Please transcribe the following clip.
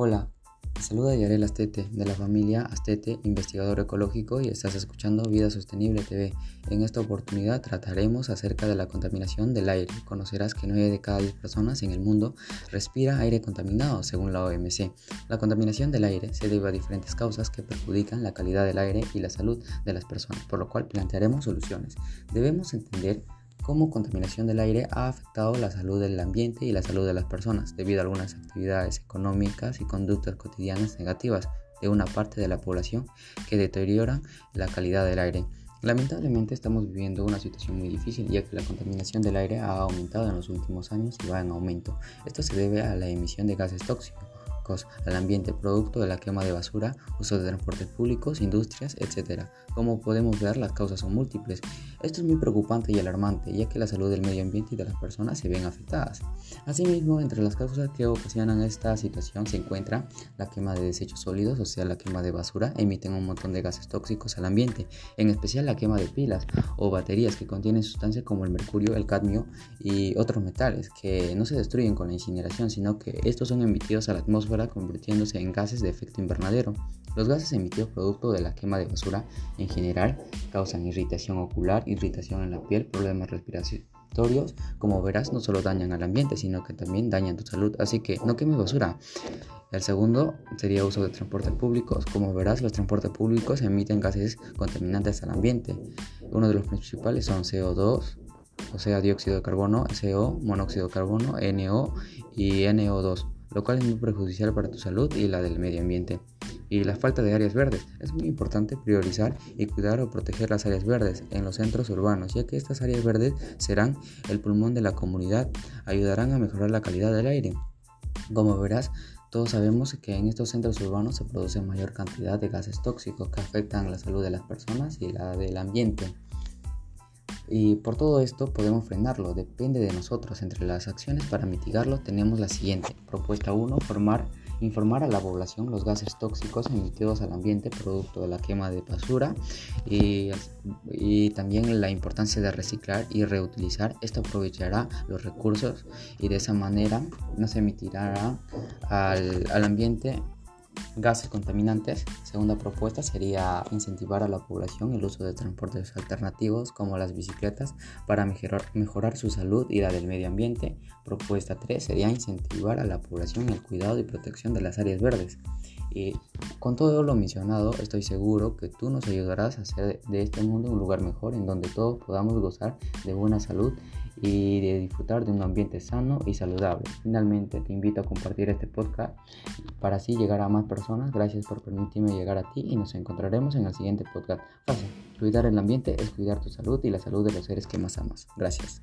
Hola, saluda Yarel Astete de la familia Astete, investigador ecológico y estás escuchando Vida Sostenible TV. En esta oportunidad trataremos acerca de la contaminación del aire. Conocerás que 9 de cada 10 personas en el mundo respira aire contaminado según la OMC. La contaminación del aire se debe a diferentes causas que perjudican la calidad del aire y la salud de las personas, por lo cual plantearemos soluciones. Debemos entender cómo contaminación del aire ha afectado la salud del ambiente y la salud de las personas debido a algunas actividades económicas y conductas cotidianas negativas de una parte de la población que deterioran la calidad del aire. Lamentablemente estamos viviendo una situación muy difícil ya que la contaminación del aire ha aumentado en los últimos años y va en aumento. Esto se debe a la emisión de gases tóxicos al ambiente producto de la quema de basura, uso de transportes públicos, industrias, etc. Como podemos ver, las causas son múltiples. Esto es muy preocupante y alarmante, ya que la salud del medio ambiente y de las personas se ven afectadas. Asimismo, entre las causas que ocasionan esta situación se encuentra la quema de desechos sólidos, o sea, la quema de basura, emiten un montón de gases tóxicos al ambiente, en especial la quema de pilas o baterías que contienen sustancias como el mercurio, el cadmio y otros metales que no se destruyen con la incineración, sino que estos son emitidos a la atmósfera convirtiéndose en gases de efecto invernadero. Los gases emitidos producto de la quema de basura en general causan irritación ocular, irritación en la piel, problemas respiratorios. Como verás, no solo dañan al ambiente, sino que también dañan tu salud. Así que no quemes basura. El segundo sería uso de transportes públicos. Como verás, los transportes públicos emiten gases contaminantes al ambiente. Uno de los principales son CO2, o sea, dióxido de carbono, CO, monóxido de carbono, NO y NO2 lo cual es muy perjudicial para tu salud y la del medio ambiente. Y la falta de áreas verdes. Es muy importante priorizar y cuidar o proteger las áreas verdes en los centros urbanos, ya que estas áreas verdes serán el pulmón de la comunidad, ayudarán a mejorar la calidad del aire. Como verás, todos sabemos que en estos centros urbanos se produce mayor cantidad de gases tóxicos que afectan la salud de las personas y la del ambiente. Y por todo esto podemos frenarlo, depende de nosotros. Entre las acciones para mitigarlo tenemos la siguiente. Propuesta 1, formar, informar a la población los gases tóxicos emitidos al ambiente producto de la quema de basura y, y también la importancia de reciclar y reutilizar. Esto aprovechará los recursos y de esa manera no se emitirá al, al ambiente gases contaminantes. Segunda propuesta sería incentivar a la población el uso de transportes alternativos como las bicicletas para mejorar, su salud y la del medio ambiente. Propuesta 3 sería incentivar a la población el cuidado y protección de las áreas verdes. Y con todo lo mencionado, estoy seguro que tú nos ayudarás a hacer de este mundo un lugar mejor en donde todos podamos gozar de buena salud y de disfrutar de un ambiente sano y saludable. Finalmente te invito a compartir este podcast para así llegar a más personas. Gracias por permitirme llegar a ti y nos encontraremos en el siguiente podcast. Fácil. Cuidar el ambiente es cuidar tu salud y la salud de los seres que más amas. Gracias.